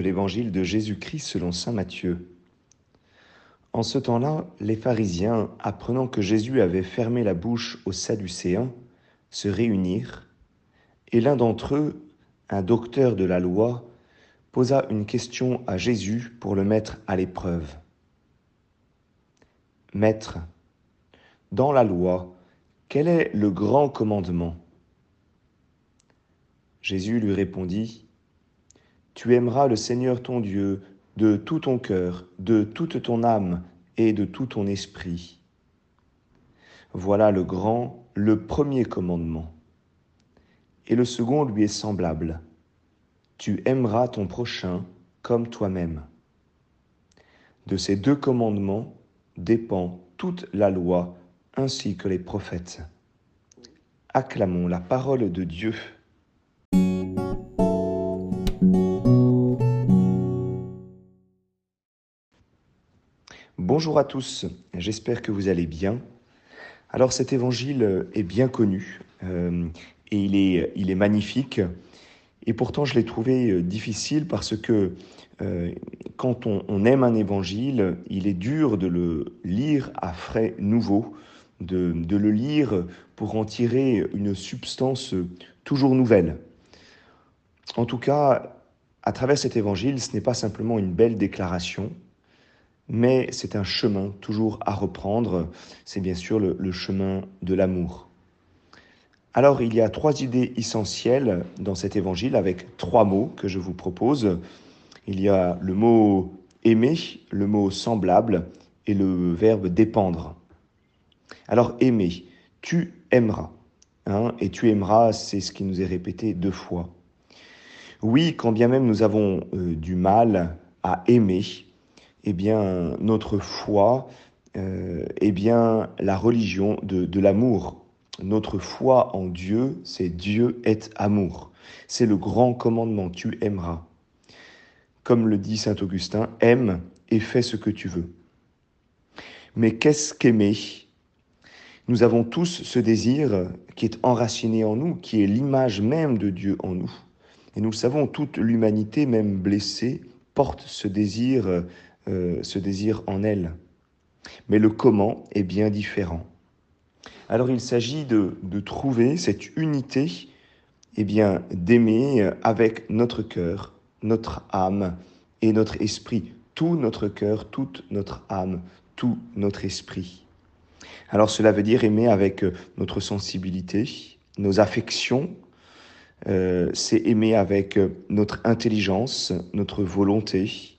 l'évangile de Jésus-Christ selon Saint Matthieu. En ce temps-là, les pharisiens, apprenant que Jésus avait fermé la bouche aux Sadducéens, se réunirent, et l'un d'entre eux, un docteur de la loi, posa une question à Jésus pour le mettre à l'épreuve. Maître, dans la loi, quel est le grand commandement? Jésus lui répondit, Tu aimeras le Seigneur ton Dieu de tout ton cœur, de toute ton âme et de tout ton esprit. Voilà le grand, le premier commandement. Et le second lui est semblable. Tu aimeras ton prochain comme toi-même. De ces deux commandements dépend toute la loi ainsi que les prophètes. Acclamons la parole de Dieu. Bonjour à tous, j'espère que vous allez bien. Alors cet évangile est bien connu euh, et il est, il est magnifique. Et pourtant je l'ai trouvé difficile parce que euh, quand on, on, aime un évangile, il est dur de le lire à frais nouveaux, de, de le lire pour en tirer une substance toujours nouvelle. En tout cas, à travers cet évangile, ce n'est pas simplement une belle déclaration, mais c'est un chemin toujours à reprendre. C'est bien sûr le, chemin de l'amour. Alors, il y a trois idées essentielles dans cet évangile avec trois mots que je vous propose. Il y a le mot aimer, le mot semblable et le verbe dépendre. Alors, aimer, tu aimeras. Hein, et tu aimeras, c'est ce qui nous est répété deux fois. Oui, quand bien même nous avons euh, du mal à aimer, eh bien, notre foi euh, est bien la religion de, de l'amour. Notre foi en Dieu, c'est Dieu est amour. C'est le grand commandement, tu aimeras. Comme le dit Saint Augustin, aime et fais ce que tu veux. Mais qu'est-ce qu'aimer? Nous avons tous ce désir qui est enraciné en nous, qui est l'image même de Dieu en nous. Et nous savons, toute l'humanité, même blessée, porte ce désir euh, ce désir en elle. Mais le comment est bien différent. Alors il s'agit de, trouver cette unité, eh bien d'aimer avec notre cœur, notre âme et notre esprit, tout notre cœur, toute notre âme, tout notre esprit. Alors cela veut dire aimer avec notre sensibilité, nos affections, euh, c'est aimer avec notre intelligence, notre volonté,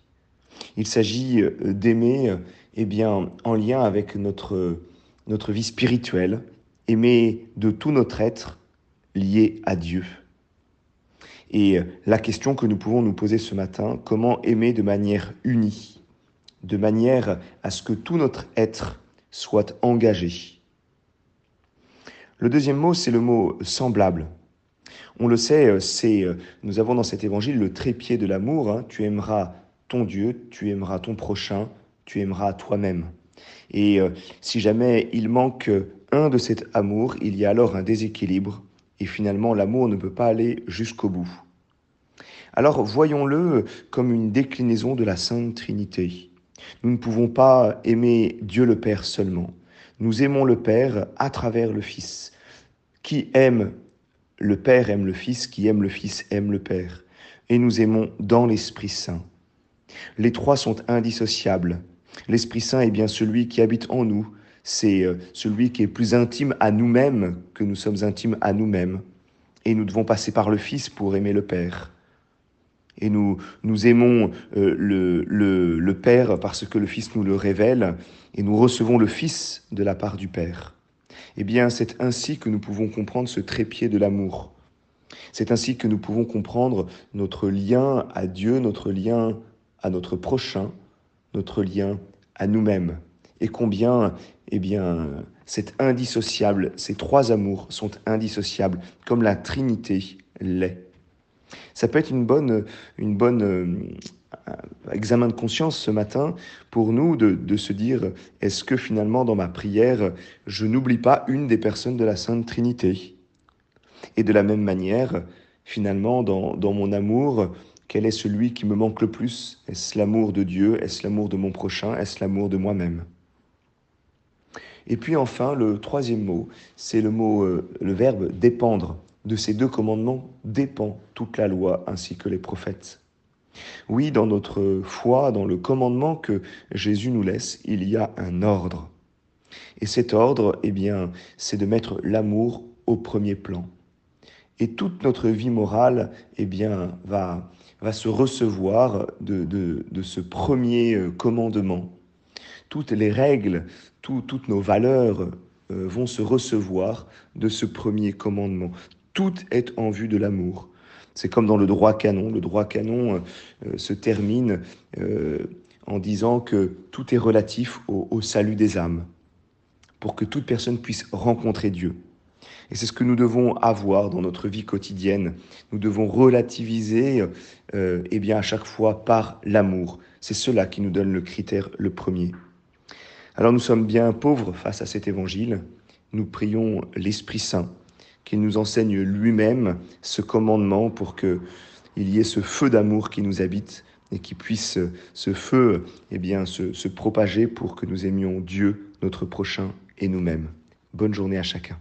il s'agit euh, d'aimer eh bien, en lien avec notre, notre vie spirituelle, aimer de tout notre être lié à Dieu. Et euh, la question que nous pouvons nous poser ce matin, comment aimer de manière unie, de manière à ce que tout notre être soit engagé? Le deuxième mot, c'est le mot semblable. On le sait, euh, c'est nous avons dans cet évangile le trépied de l'amour. Hein. tu aimeras ton Dieu, tu aimeras ton prochain, tu aimeras toi-même. Et euh, si jamais il manque un de cet amour, il y a alors un déséquilibre, et finalement l'amour ne peut pas aller jusqu'au bout. Alors voyons-le comme une déclinaison de la Sainte Trinité. Nous ne pouvons pas aimer Dieu le Père seulement. Nous aimons le Père à travers le Fils. Qui aime le Père aime le Fils, qui aime le Fils aime le Père. Et nous aimons dans l'Esprit Saint. Les trois sont indissociables. L'Esprit Saint est bien celui qui habite en nous, c'est euh, celui qui est plus intime à nous-mêmes que nous sommes intimes à nous-mêmes. Et nous devons passer par le Fils pour aimer le Père. Et nous, nous aimons euh, le, le, le Père parce que le Fils nous le révèle, et nous recevons le Fils de la part du Père. Eh bien, c'est ainsi que nous pouvons comprendre ce trépied de l'amour. C'est ainsi que nous pouvons comprendre notre lien à Dieu, notre lien à notre prochain, notre lien à nous-mêmes. Et combien, eh bien, c'est indissociable, ces trois amours sont indissociables, comme la Trinité l'est. Ça peut être une bonne, une bonne euh, examen de conscience ce matin pour nous de, de se dire est-ce que finalement dans ma prière je n'oublie pas une des personnes de la Sainte Trinité? Et de la même manière, finalement, dans, dans mon amour, Quel est celui qui me manque le plus? Est-ce l'amour de Dieu? Est-ce l'amour de mon prochain? Est-ce l'amour de moi-même? Et puis enfin, le troisième mot, c'est le mot, euh, le verbe dépendre. De ces deux commandements dépend toute la loi ainsi que les prophètes. Oui, dans notre foi, dans le commandement que Jésus nous laisse, il y a un ordre. Et cet ordre, eh bien, c'est de mettre l'amour au premier plan. Et toute notre vie morale, eh bien, va, va se recevoir de, de, ce premier euh, commandement. Toutes les règles, toutes nos valeurs euh, vont se recevoir de ce premier commandement. Tout est en vue de l'amour. C'est comme dans le droit canon. Le droit canon euh, se termine en disant que tout est relatif au salut des âmes, pour que toute personne puisse rencontrer Dieu. Et c'est ce que nous devons avoir dans notre vie quotidienne. Nous devons relativiser euh, eh bien, à chaque fois par l'amour. C'est cela qui nous donne le critère le premier. Alors nous sommes bien pauvres face à cet évangile. Nous prions l'Esprit Saint qu'il nous enseigne lui-même ce commandement pour que il y ait ce feu d'amour qui nous habite et qui puisse ce feu eh bien se, se propager pour que nous aimions Dieu, notre prochain et nous-mêmes. Bonne journée à chacun.